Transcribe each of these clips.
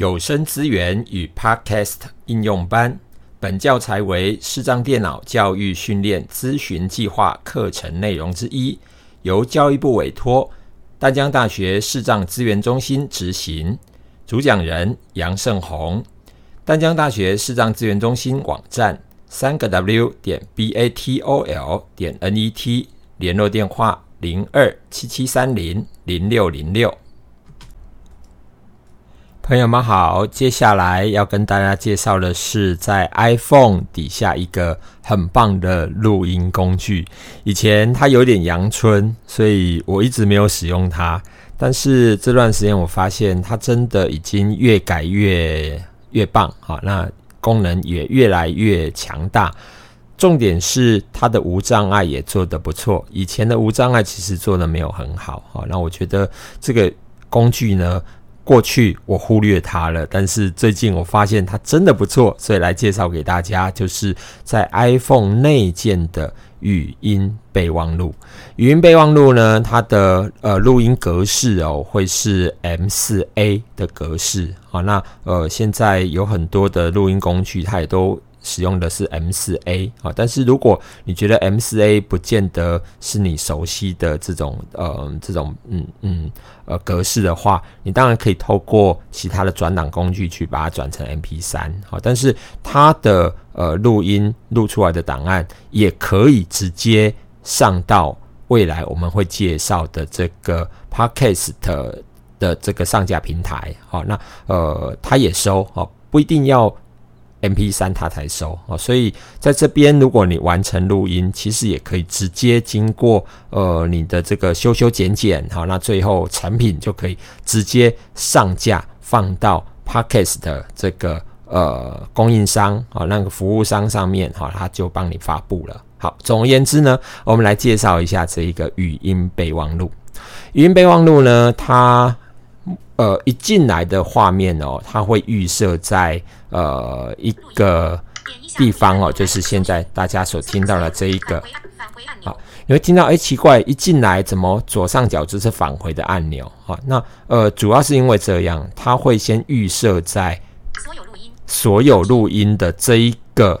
有声资源与 Podcast 应用班。本教材为视障电脑教育训练咨询计划课程内容之一，由教育部委托淡江大学视障资源中心执行。主讲人杨胜宏。淡江大学视障资源中心网站：三个 W 点 B A T O L 点 N E T。联络电话：零二七七三零零六零六。朋友们好，接下来要跟大家介绍的是在 iPhone 底下一个很棒的录音工具。以前它有点阳春，所以我一直没有使用它。但是这段时间我发现它真的已经越改越越棒，好，那功能也越来越强大。重点是它的无障碍也做得不错。以前的无障碍其实做的没有很好，好，那我觉得这个工具呢。过去我忽略它了，但是最近我发现它真的不错，所以来介绍给大家，就是在 iPhone 内建的语音备忘录。语音备忘录呢，它的呃录音格式哦，会是 M4A 的格式。好，那呃现在有很多的录音工具，它也都。使用的是 M 四 A 啊，但是如果你觉得 M 四 A 不见得是你熟悉的这种呃这种嗯嗯呃格式的话，你当然可以透过其他的转档工具去把它转成 MP 三好，但是它的呃录音录出来的档案也可以直接上到未来我们会介绍的这个 Podcast 的这个上架平台好，那呃它也收好，不一定要。M P 三它才收哦，所以在这边，如果你完成录音，其实也可以直接经过呃你的这个修修剪剪，好，那最后成品就可以直接上架放到 Podcast 的这个呃供应商啊那个服务商上面，好，他就帮你发布了。好，总而言之呢，我们来介绍一下这一个语音备忘录。语音备忘录呢，它呃，一进来的画面哦，它会预设在呃一个地方哦，就是现在大家所听到的这一个。好，你会听到，哎，奇怪，一进来怎么左上角就是返回的按钮？好，那呃，主要是因为这样，它会先预设在所有录音所有录音的这一个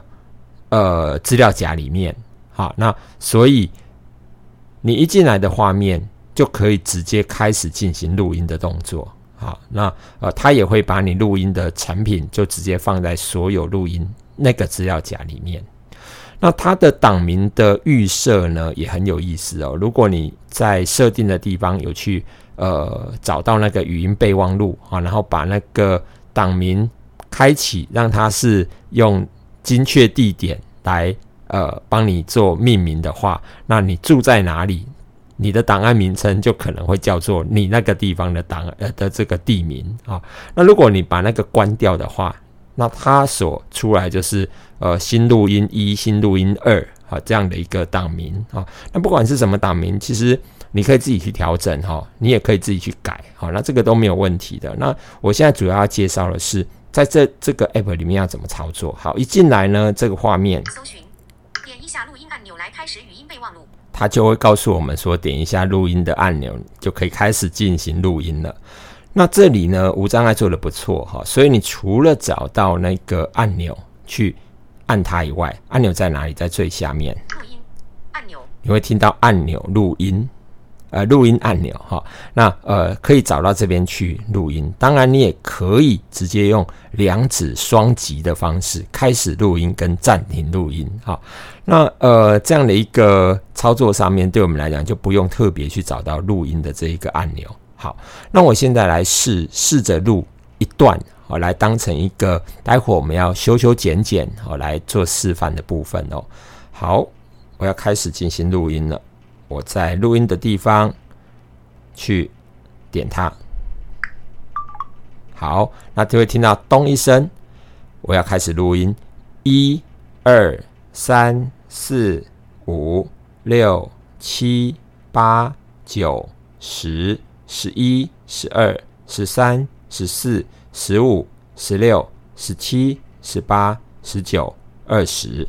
呃资料夹里面。好，那所以你一进来的画面就可以直接开始进行录音的动作。好，那呃，他也会把你录音的产品就直接放在所有录音那个资料夹里面。那它的档名的预设呢，也很有意思哦。如果你在设定的地方有去呃找到那个语音备忘录啊，然后把那个档名开启，让它是用精确地点来呃帮你做命名的话，那你住在哪里？你的档案名称就可能会叫做你那个地方的档呃的这个地名啊。那如果你把那个关掉的话，那它所出来就是呃新录音一、新录音二啊这样的一个档名啊。那不管是什么档名，其实你可以自己去调整哈，你也可以自己去改好，那这个都没有问题的。那我现在主要要介绍的是在这这个 app 里面要怎么操作。好，一进来呢，这个画面，搜寻，点一下录音按钮来开始语音备忘录。它就会告诉我们说，点一下录音的按钮就可以开始进行录音了。那这里呢，无障碍做的不错哈，所以你除了找到那个按钮去按它以外，按钮在哪里？在最下面，录音按钮，你会听到按钮录音。呃，录音按钮哈，那呃可以找到这边去录音。当然，你也可以直接用两指双击的方式开始录音跟暂停录音哈。那呃这样的一个操作上面，对我们来讲就不用特别去找到录音的这一个按钮。好，那我现在来试试着录一段，好来当成一个待会我们要修修剪剪好来做示范的部分哦。好，我要开始进行录音了。我在录音的地方去点它，好，那就会听到咚一声。我要开始录音，一、二、三、四、五、六、七、八、九、十、十一、十二、十三、十四、十五、十六、十七、十八、十九、二十。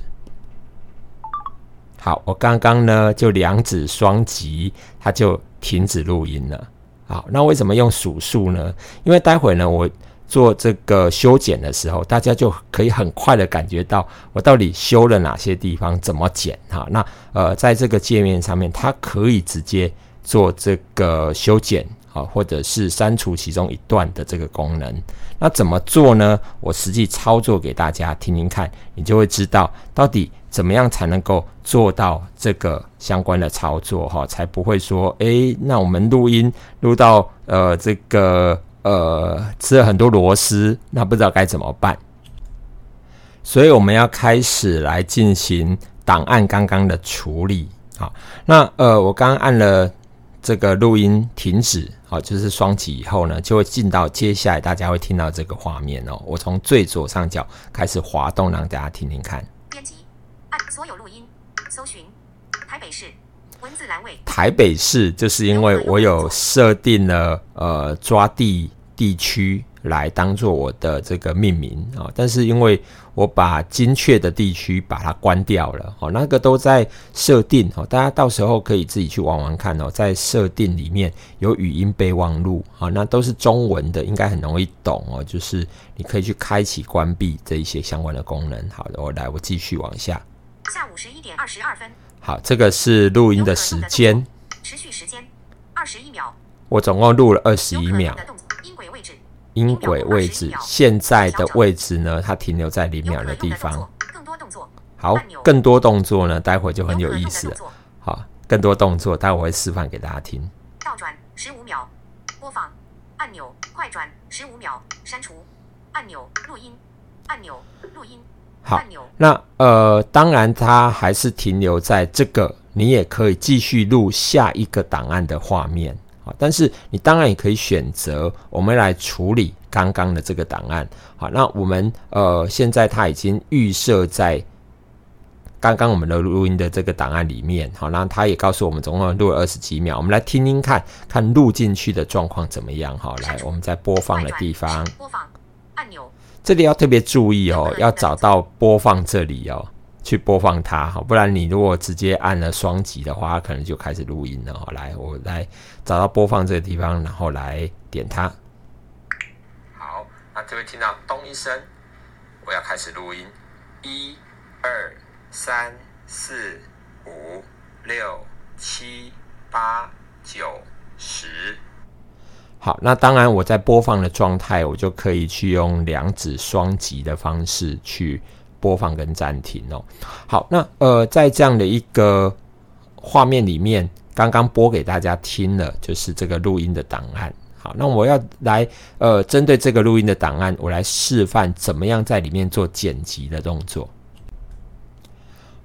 好，我刚刚呢就两指双击，它就停止录音了。好，那为什么用数数呢？因为待会呢，我做这个修剪的时候，大家就可以很快的感觉到我到底修了哪些地方，怎么剪哈。那呃，在这个界面上面，它可以直接做这个修剪啊，或者是删除其中一段的这个功能。那怎么做呢？我实际操作给大家听听看，你就会知道到底怎么样才能够做到这个相关的操作哈，才不会说，诶，那我们录音录到呃这个呃吃了很多螺丝，那不知道该怎么办。所以我们要开始来进行档案刚刚的处理好，那呃，我刚刚按了这个录音停止。好，就是双击以后呢，就会进到接下来大家会听到这个画面哦。我从最左上角开始滑动，让大家听听看。按所有录音，搜寻台北市文字栏位。台北市就是因为我有设定了呃抓地地区。来当做我的这个命名啊，但是因为我把精确的地区把它关掉了哦，那个都在设定哦，大家到时候可以自己去玩玩看哦，在设定里面有语音备忘录啊，那都是中文的，应该很容易懂哦，就是你可以去开启、关闭这一些相关的功能。好的，我来，我继续往下。下午十一点二十二分。好，这个是录音的时间，持续时间二十一秒。我总共录了二十一秒。音轨位置，音轨位置现在的位置呢？它停留在零秒的地方。好，更多动作呢？待会就很有意思了。好，更多动作，待会我会示范给大家听。倒转十五秒，播放按钮，快转十五秒，删除按钮，录音按钮，录音好。那呃，当然它还是停留在这个，你也可以继续录下一个档案的画面。好，但是你当然也可以选择我们来处理刚刚的这个档案。好，那我们呃现在它已经预设在刚刚我们的录音的这个档案里面。好，那它也告诉我们总共录了二十几秒。我们来听听看看录进去的状况怎么样。好，来我们在播放的地方，这里要特别注意哦，要找到播放这里哦。去播放它，好，不然你如果直接按了双击的话，它可能就开始录音了。好，来，我来找到播放这个地方，然后来点它。好，那就会听到咚一声，我要开始录音。一、二、三、四、五、六、七、八、九、十。好，那当然我在播放的状态，我就可以去用两指双击的方式去。播放跟暂停哦。好，那呃，在这样的一个画面里面，刚刚播给大家听了，就是这个录音的档案。好，那我要来呃，针对这个录音的档案，我来示范怎么样在里面做剪辑的动作。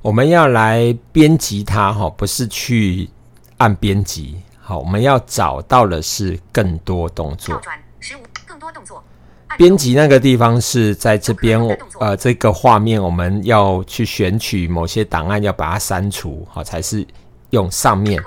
我们要来编辑它哈，不是去按编辑。好，我们要找到的是更多动作。转十五，更多动作。编辑那个地方是在这边，呃，这个画面我们要去选取某些档案，要把它删除，好，才是用上面。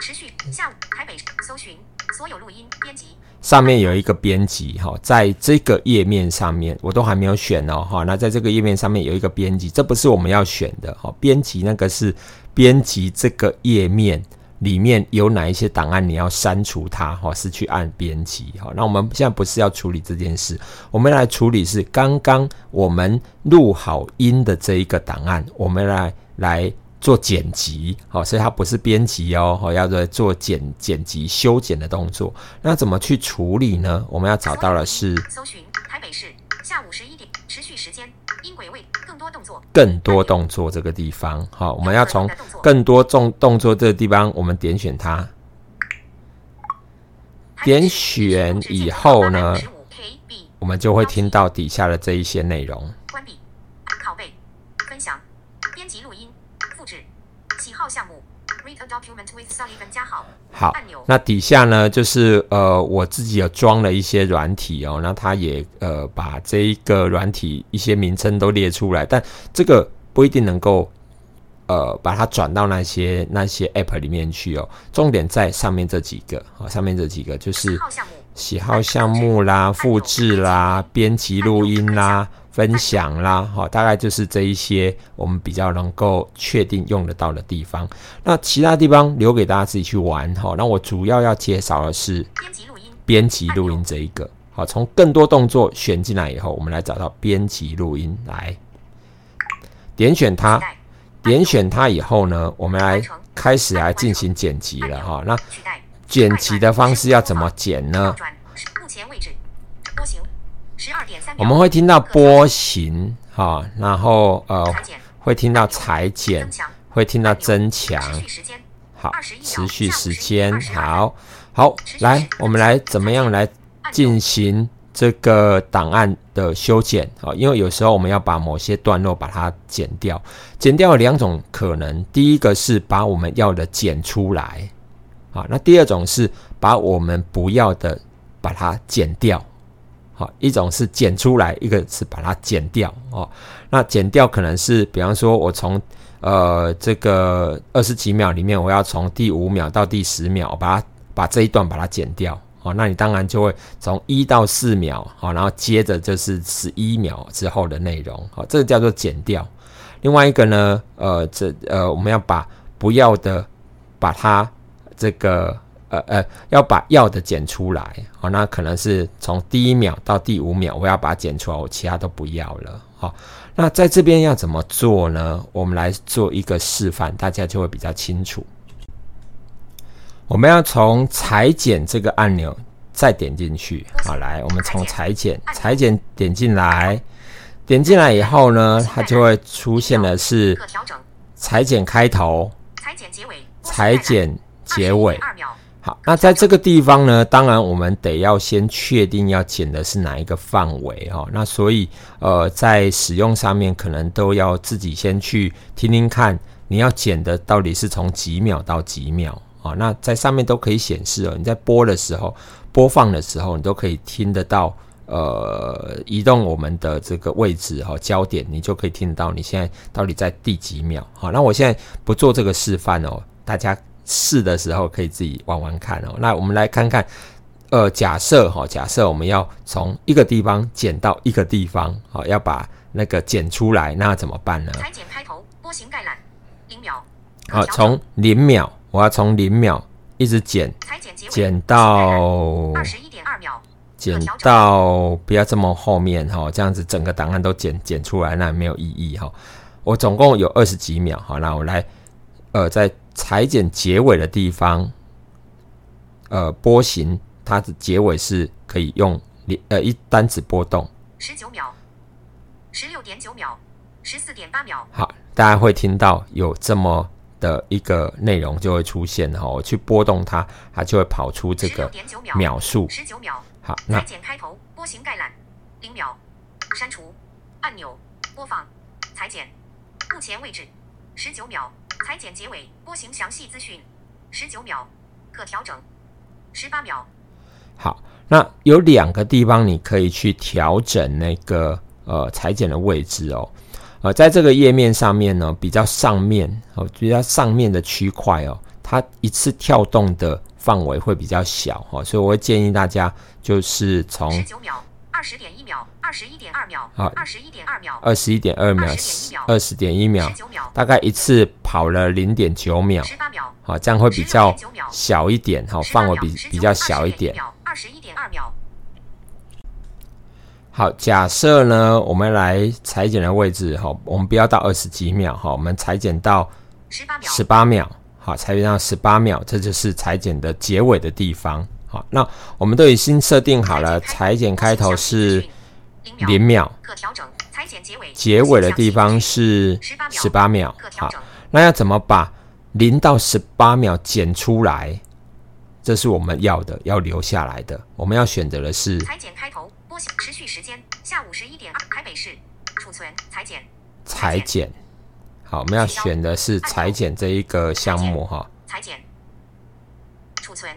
持续下午台北搜寻所有录音编辑。上面有一个编辑，哈，在这个页面上面我都还没有选哦，哈，那在这个页面上面有一个编辑，这不是我们要选的，哈，编辑那个是编辑这个页面。里面有哪一些档案你要删除它？哈，是去按编辑。哈，那我们现在不是要处理这件事，我们来处理是刚刚我们录好音的这一个档案，我们来来做剪辑。好，所以它不是编辑哦，好，要做做剪剪辑修剪的动作。那怎么去处理呢？我们要找到的是搜寻台北市下午十一点持续时间音轨位。动作更多动作这个地方，好，我们要从更多动动作这个地方，我们点选它，点选以后呢，我们就会听到底下的这一些内容。关闭、拷贝、分享、编辑录音、复制、喜好项目。好，那底下呢，就是呃，我自己有装了一些软体哦，那它也呃把这一个软体一些名称都列出来，但这个不一定能够呃把它转到那些那些 App 里面去哦。重点在上面这几个啊，上面这几个就是喜好项目啦、复制啦、编辑录音啦。分享啦，好，大概就是这一些我们比较能够确定用得到的地方。那其他地方留给大家自己去玩哈。那我主要要介绍的是编辑录音，编辑录音这一个。好，从更多动作选进来以后，我们来找到编辑录音，来点选它，点选它以后呢，我们来开始来进行剪辑了哈。那剪辑的方式要怎么剪呢？我们会听到波形哈，然后呃会听到裁剪，会听到增强。好，持续时间，好好来，我们来怎么样来进行这个档案的修剪啊？因为有时候我们要把某些段落把它剪掉，剪掉有两种可能，第一个是把我们要的剪出来，啊，那第二种是把我们不要的把它剪掉，好，一种是剪出来，一个是把它剪掉哦。那剪掉可能是，比方说我从呃，这个二十几秒里面，我要从第五秒到第十秒，把它把这一段把它剪掉哦。那你当然就会从一到四秒，好，然后接着就是十一秒之后的内容，好，这个叫做剪掉。另外一个呢，呃，这呃，我们要把不要的把它这个呃呃，要把要的剪出来，哦，那可能是从第一秒到第五秒，我要把它剪出来，我其他都不要了，好。那在这边要怎么做呢？我们来做一个示范，大家就会比较清楚。我们要从裁剪这个按钮再点进去，好，来，我们从裁剪，裁剪点进来，点进来以后呢，它就会出现的是裁剪开头，裁剪结尾，裁剪结尾。好，那在这个地方呢，当然我们得要先确定要剪的是哪一个范围哦。那所以，呃，在使用上面可能都要自己先去听听看，你要剪的到底是从几秒到几秒啊？那在上面都可以显示哦。你在播的时候、播放的时候，你都可以听得到。呃，移动我们的这个位置哈，焦点，你就可以听得到你现在到底在第几秒。好，那我现在不做这个示范哦，大家。试的时候可以自己玩玩看哦。那我们来看看，呃，假设哈，假设我们要从一个地方剪到一个地方，好，要把那个剪出来，那怎么办呢？裁剪开头，波形概览，零秒。好，从零秒，我要从零秒一直剪，剪到二十一点二秒，剪到不要这么后面哈，这样子整个档案都剪剪出来，那没有意义哈。我总共有二十几秒，好，那我来，呃，在。裁剪结尾的地方，呃，波形它的结尾是可以用连呃一单指波动，十九秒，十六点九秒，十四点八秒。好，大家会听到有这么的一个内容就会出现哈，我去波动它，它就会跑出这个秒数。十九秒。好，那裁剪开头，波形概览，零秒，删除按钮，播放，裁剪，目前位置，十九秒。裁剪结尾，波形详细资讯，十九秒，可调整，十八秒。好，那有两个地方你可以去调整那个呃裁剪的位置哦。呃，在这个页面上面呢，比较上面哦，比较上面的区块哦，它一次跳动的范围会比较小哦，所以我会建议大家就是从十点一秒，二十一点二秒，啊，二十一点二秒，二十一点二秒，二十点一秒，大概一次跑了零点九秒，十八秒，好，这样会比较小一点，好，范围比比较小一点，二十一点二秒。好，假设呢，我们来裁剪的位置，哈，我们不要到二十几秒，哈，我们裁剪到十八秒，十八秒，好，裁剪到十八秒，这就是裁剪的结尾的地方。那我们都已经设定好了，裁剪开头是零秒，可调整。裁剪结尾，结尾的地方是十八秒。好，那要怎么把零到十八秒剪出来？这是我们要的，要留下来的。我们要选择的是裁剪开头，播行持续时间下午十一点二，台北市储存裁剪。裁剪，好，我们要选的是裁剪这一个项目哈。裁剪，储存。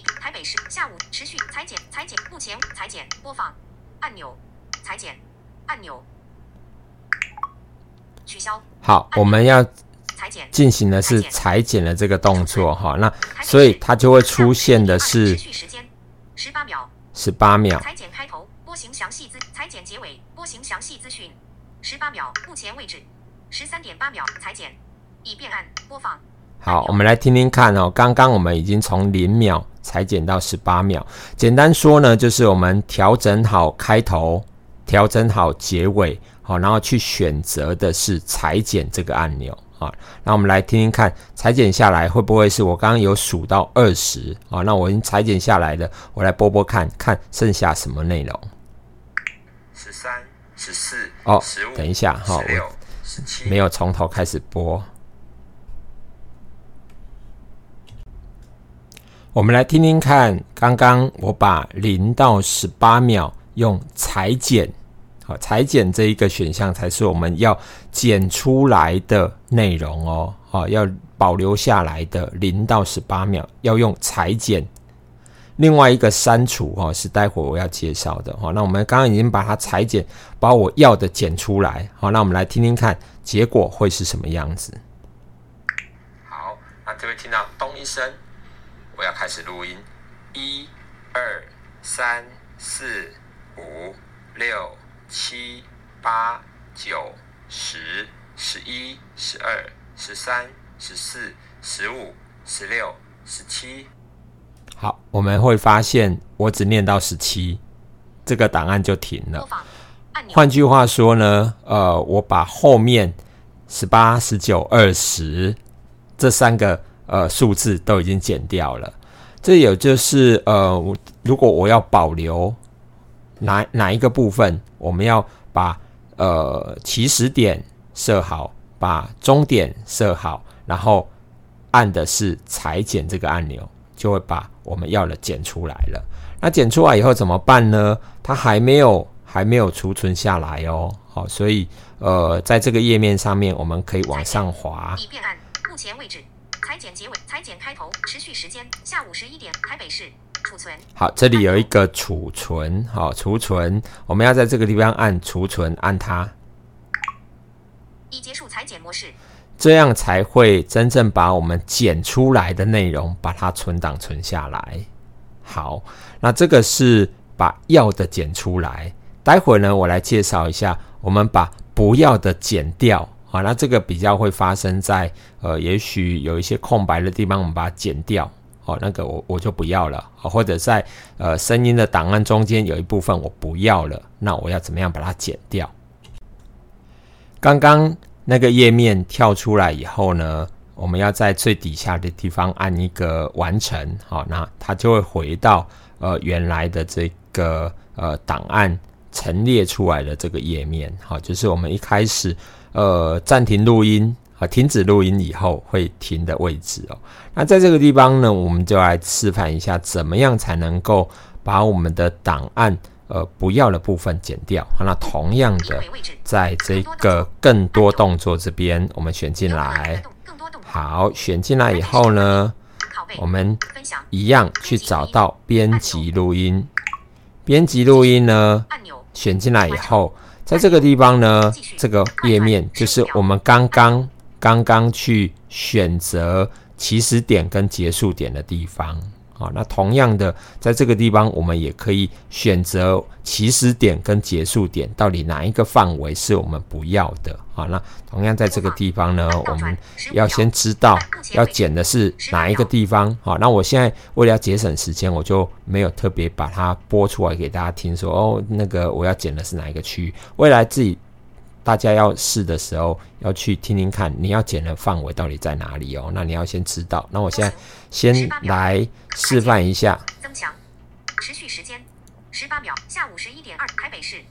台北市下午持续裁剪，裁剪目前裁剪播放按钮，裁剪按钮取消。好，我们要裁剪进行的是裁剪的这个动作哈，那所以它就会出现的是持续时间十八秒，十八秒。裁剪开头，波形详细资，裁剪结尾，波形详细资讯，十八秒。目前位置十三点八秒，裁剪已变按播放。好，我们来听听看哦，刚刚我们已经从零秒。裁剪到十八秒。简单说呢，就是我们调整好开头，调整好结尾，好，然后去选择的是裁剪这个按钮啊。那我们来听听看，裁剪下来会不会是我刚刚有数到二十啊？那我已经裁剪下来的，我来播播看看剩下什么内容。十三、十四、哦，十五，等一下哈，我没有从头开始播。我们来听听看，刚刚我把零到十八秒用裁剪，好，裁剪这一个选项才是我们要剪出来的内容哦，好，要保留下来的零到十八秒要用裁剪。另外一个删除哦，是待会我要介绍的哈。那我们刚刚已经把它裁剪，把我要的剪出来，好，那我们来听听看结果会是什么样子。好，那这位听到咚一声。我要开始录音，一、二、三、四、五、六、七、八、九、十、十一、十二、十三、十四、十五、十六、十七。好，我们会发现我只念到十七，这个档案就停了。换句话说呢，呃，我把后面十八、十九、二十这三个。呃，数字都已经剪掉了。这也就是呃，如果我要保留哪哪一个部分，我们要把呃起始点设好，把终点设好，然后按的是裁剪这个按钮，就会把我们要的剪出来了。那剪出来以后怎么办呢？它还没有还没有储存下来哦。好，所以呃，在这个页面上面，我们可以往上滑。已变按，目前位置。裁剪结尾，裁剪开头，持续时间下午十一点，台北市储存。好，这里有一个储存，好，储存，我们要在这个地方按储存，按它。已结束裁剪模式，这样才会真正把我们剪出来的内容把它存档存下来。好，那这个是把要的剪出来，待会呢，我来介绍一下，我们把不要的剪掉。好，那这个比较会发生在呃，也许有一些空白的地方，我们把它剪掉。好，那个我我就不要了。或者在呃声音的档案中间有一部分我不要了，那我要怎么样把它剪掉？刚刚那个页面跳出来以后呢，我们要在最底下的地方按一个完成。好，那它就会回到呃原来的这个呃档案陈列出来的这个页面。好，就是我们一开始。呃，暂停录音啊，停止录音以后会停的位置哦。那在这个地方呢，我们就来示范一下，怎么样才能够把我们的档案呃不要的部分剪掉。那同样的，在这个更多动作这边，我们选进来。好，选进来以后呢，我们一样去找到编辑录音。编辑录音呢，选进来以后。在这个地方呢，这个页面就是我们刚刚刚刚去选择起始点跟结束点的地方。啊，那同样的，在这个地方我们也可以选择起始点跟结束点到底哪一个范围是我们不要的。好，那同样在这个地方呢，我们要先知道要剪的是哪一个地方。好，那我现在为了要节省时间，我就没有特别把它播出来给大家听，说哦，那个我要剪的是哪一个区域。未来自己大家要试的时候，要去听听看你要剪的范围到底在哪里哦。那你要先知道。那我现在先来示范一下。增强持续时间十八秒，下午十一点二，台北市。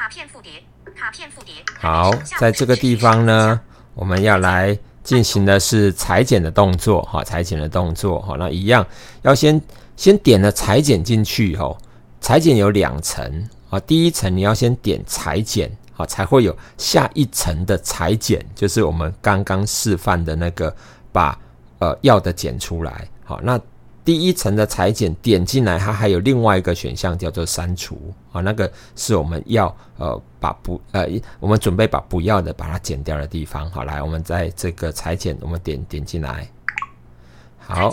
卡片复叠，卡片复叠。好，在这个地方呢，我们要来进行的是裁剪的动作，哈，裁剪的动作，哈，那一样要先先点了裁剪进去，哈，裁剪有两层，啊，第一层你要先点裁剪，好，才会有下一层的裁剪，就是我们刚刚示范的那个把呃要的剪出来，好，那。第一层的裁剪点进来，它还有另外一个选项叫做删除啊，那个是我们要呃把不呃我们准备把不要的把它剪掉的地方。好，来我们在这个裁剪，我们点点进来，好，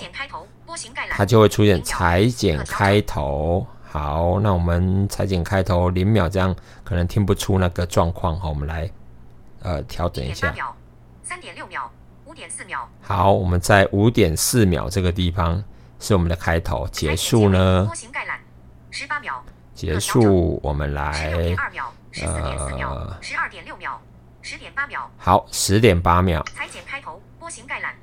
它就会出现裁剪开头。好，那我们裁剪开头零秒，这样可能听不出那个状况。好，我们来呃调整一下，三点六秒，五点四秒。好，我们在五点四秒这个地方。是我们的开头，结束呢？结束我们来呃，十二点六秒，十点八秒，好，十点八秒，裁剪开头，波形概览，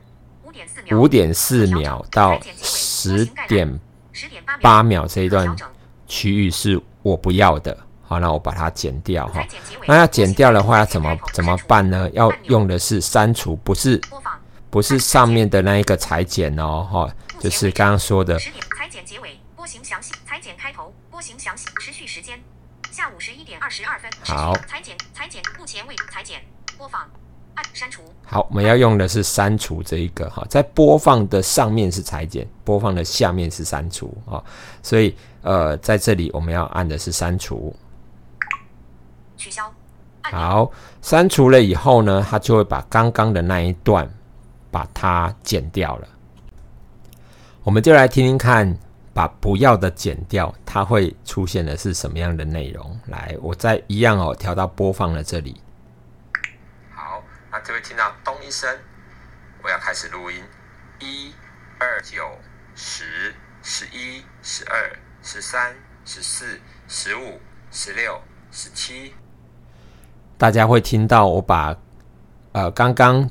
五点四秒，五点四秒到十点十点八秒，这一段整。区域是我不要的，好，那我把它剪掉哈。那要剪掉的话，要怎么怎么办呢？要用的是删除，不是，不是上面的那一个裁剪哦，哈，就是刚刚说的十点裁剪结尾，波形详细，裁剪开头，波形详细，持续时间，下午十一点二十二分，好裁剪裁剪，目前未裁剪，播放，按删除，好，我们要用的是删除这一个哈，在播放的上面是裁剪，播放的下面是删除啊，所以呃，在这里我们要按的是删除。取消，好，删除了以后呢，它就会把刚刚的那一段把它剪掉了。我们就来听听看，把不要的剪掉，它会出现的是什么样的内容？来，我再一样哦，调到播放了这里。好，那就会听到咚一声，我要开始录音。一、二、九、十、十一、十二、十三、十四、十五、十六、十七。大家会听到我把呃刚刚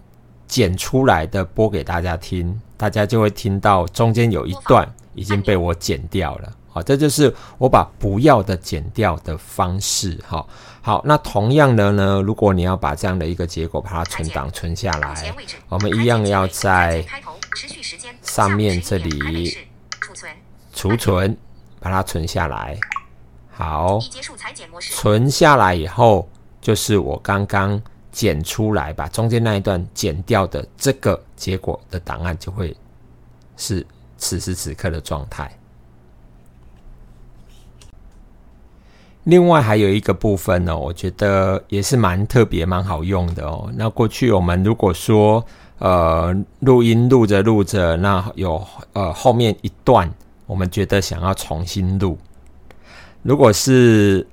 剪出来的播给大家听，大家就会听到中间有一段已经被我剪掉了。好，这就是我把不要的剪掉的方式。哈，好，那同样的呢，如果你要把这样的一个结果把它存档存下来我们一样要在上面下午11点这里储存，把它存下来。好，存下来以后，就是我刚刚剪出来，把中间那一段剪掉的这个结果的档案，就会是此时此刻的状态。另外还有一个部分呢，我觉得也是蛮特别、蛮好用的哦。那过去我们如果说呃录音录着录着，那有呃后面一段，我们觉得想要重新录，如果是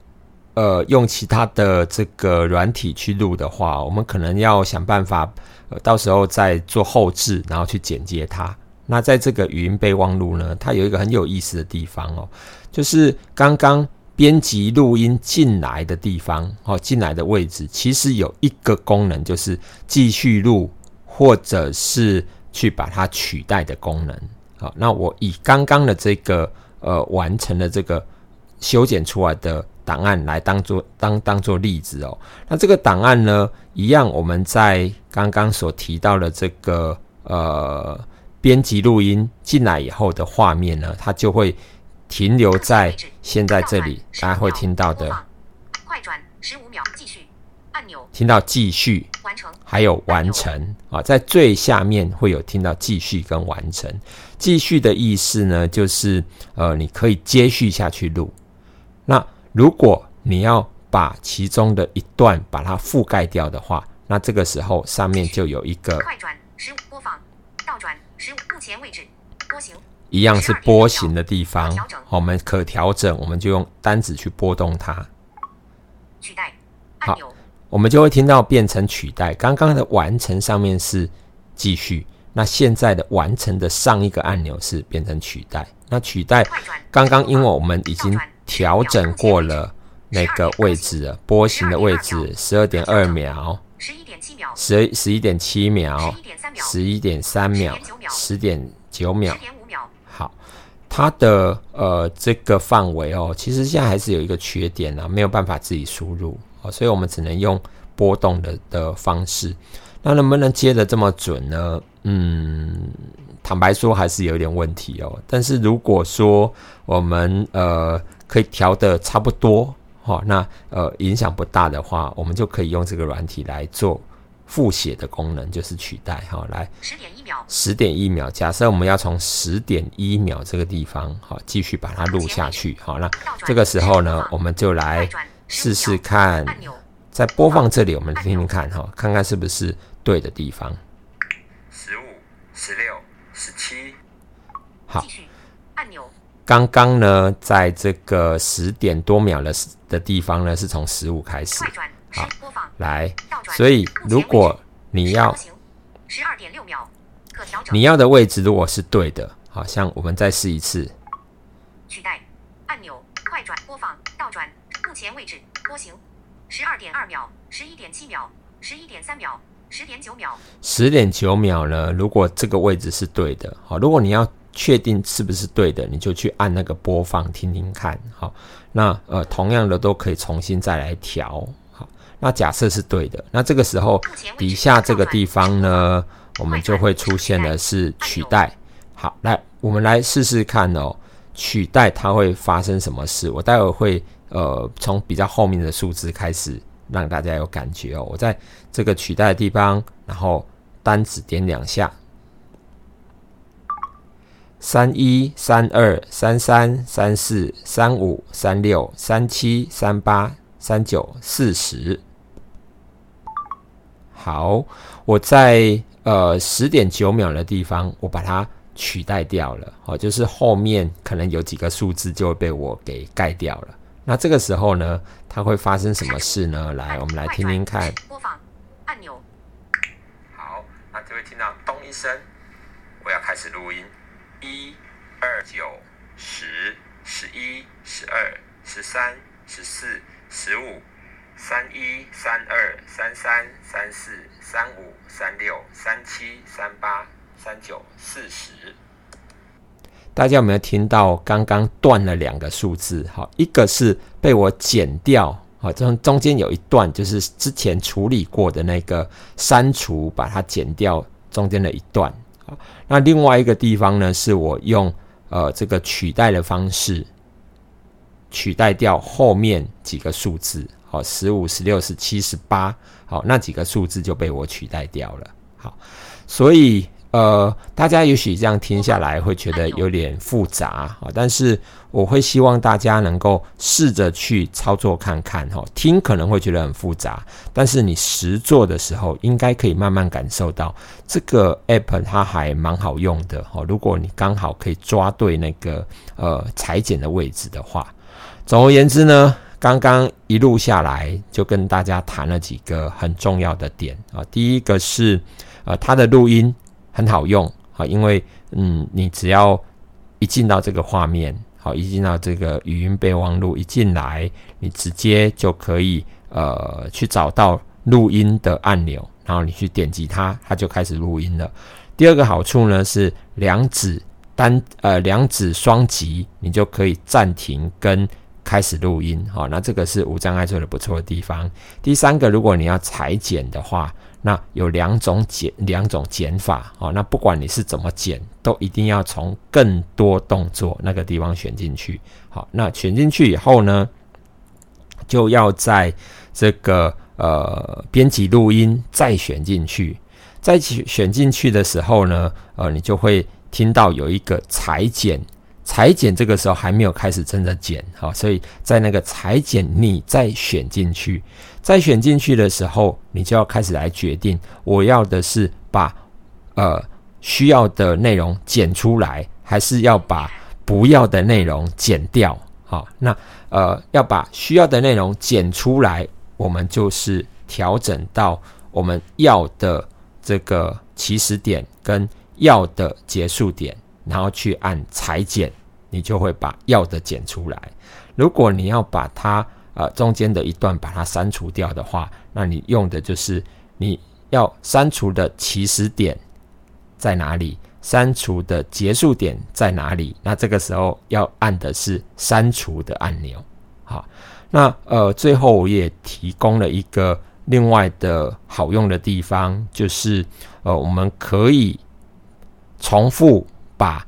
呃用其他的这个软体去录的话，我们可能要想办法，呃到时候再做后置，然后去剪接它。那在这个语音备忘录呢，它有一个很有意思的地方哦，就是刚刚编辑录音进来的地方，哦，进来的位置，其实有一个功能，就是继续录或者是去把它取代的功能。好，那我以刚刚的这个呃完成了这个修剪出来的档案来当做当当做例子哦。那这个档案呢，一样我们在刚刚所提到的这个呃编辑录音进来以后的画面呢，它就会停留在现在这里，大家会听到的，快转十五秒，继续按钮听到继续，完成，还有完成啊，在最下面会有听到继续跟完成。继续的意思呢，就是呃，你可以接续下去录。那如果你要把其中的一段把它覆盖掉的话，那这个时候上面就有一个快转十五播放，倒转十五，目前位置波形一样是波形的地方，我们可调整，我们就用单指去拨动它。取代好按钮我们就会听到变成取代。刚刚的完成上面是继续，那现在的完成的上一个按钮是变成取代。那取代刚刚因为我们已经调整过了那个位置了，波形的位置十二点二秒、十一点七秒，十十一点七秒十一点三秒，十一点九秒十。点五秒，好，它的呃这个范围哦，其实现在还是有一个缺点啊，没有办法自己输入哦，所以我们只能用波动的的方式。那能不能接的这么准呢？嗯，坦白说还是有点问题哦。但是如果说我们呃可以调的差不多，哈、那呃影响不大的话，我们就可以用这个软体来做复写的功能，就是取代哈、来十点一秒，十点一秒，假设我们要从十点一秒这个地方，好，继续把它录下去，好，那这个时候呢，我们就来试试看，在播放这里，我们听听看哈，看看是不是对的地方。十五、十六、十七，好。继续。按钮刚刚呢，在这个十点多秒的的地方呢，是从十五开始。快转播放来，所以如果你要十二点六秒，可调整。你要的位置如果是对的，好，好像我们再试一次，取代按钮，快转播放倒转，目前位置波形，十二点二秒，十一点七秒，十一点三秒，十点九秒，十点九秒呢？如果这个位置是对的，好，如果你要确定是不是对的，你就去按那个播放听听看，好，那呃同样的都可以重新再来调，好，那假设是对的，那这个时候底下这个地方呢，我们就会出现的是取代，好，来我们来试试看哦，取代它会发生什么事？我待会会呃从比较后面的数字开始让大家有感觉哦，我在这个取代的地方，然后单指点两下。三一、三二、三三、三四、三五、三六、三七、三八、三九、四十。好，我在呃十点九秒的地方，我把它取代掉了。哦，就是后面可能有几个数字就会被我给盖掉了。那这个时候呢，它会发生什么事呢？来，我们来听听看。播放按钮。好，那就会听到咚一声，我要开始录音。一、二、九、十、十一、十二、十三、十四、十五、三一、三二、三三、三四、三五、三六、三七、三八、三九、四十。大家有没有听到刚刚断了两个数字？好，一个是被我剪掉，好，中中间有一段就是之前处理过的那个删除，把它剪掉中间的一段。那另外一个地方呢，是我用呃这个取代的方式取代掉后面几个数字，好，十五、十六、十七、十八，好，那几个数字就被我取代掉了。好，所以。呃，大家也许这样听下来会觉得有点复杂啊，但是我会希望大家能够试着去操作看看哈。听可能会觉得很复杂，但是你实做的时候，应该可以慢慢感受到这个 app 它还蛮好用的哈。如果你刚好可以抓对那个呃裁剪的位置的话，总而言之呢，刚刚一路下来就跟大家谈了几个很重要的点啊。第一个是呃它的录音。很好用，啊，因为嗯，你只要一进到这个画面，好，一进到这个语音备忘录，一进来，你直接就可以呃去找到录音的按钮，然后你去点击它，它就开始录音了。第二个好处呢是两指单呃两指双击，你就可以暂停跟开始录音，好，那这个是无障碍做的不错的地方。第三个，如果你要裁剪的话。那有两种减两种减法啊，那不管你是怎么减，都一定要从更多动作那个地方选进去。好，那选进去以后呢，就要在这个呃编辑录音再选进去，再选选进去的时候呢，呃，你就会听到有一个裁剪。裁剪这个时候还没有开始真的剪，好，所以在那个裁剪你再选进去，再选进去的时候，你就要开始来决定，我要的是把呃需要的内容剪出来，还是要把不要的内容剪掉？好，那呃要把需要的内容剪出来，我们就是调整到我们要的这个起始点跟要的结束点，然后去按裁剪。你就会把要的剪出来。如果你要把它呃中间的一段把它删除掉的话，那你用的就是你要删除的起始点在哪里，删除的结束点在哪里。那这个时候要按的是删除的按钮。好，那呃最后我也提供了一个另外的好用的地方，就是呃我们可以重复把。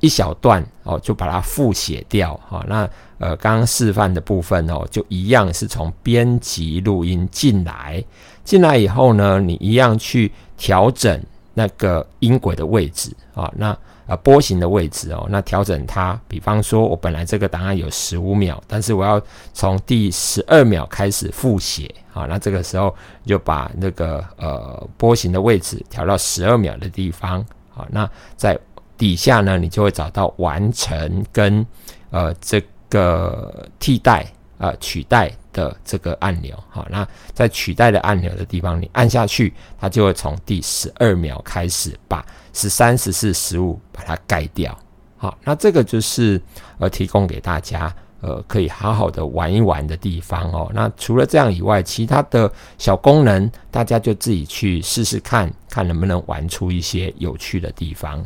一小段哦，就把它复写掉哈。那呃，刚刚示范的部分哦，就一样是从编辑录音进来，进来以后呢，你一样去调整那个音轨的位置啊，那呃波形的位置哦，那调整它。比方说，我本来这个档案有十五秒，但是我要从第十二秒开始复写啊，那这个时候就把那个呃波形的位置调到十二秒的地方啊，那在。底下呢，你就会找到完成跟呃这个替代呃取代的这个按钮，好，那在取代的按钮的地方，你按下去，它就会从第十二秒开始把十三、十四、十五把它盖掉。好，那这个就是呃提供给大家呃可以好好的玩一玩的地方哦。那除了这样以外，其他的小功能，大家就自己去试试看看能不能玩出一些有趣的地方。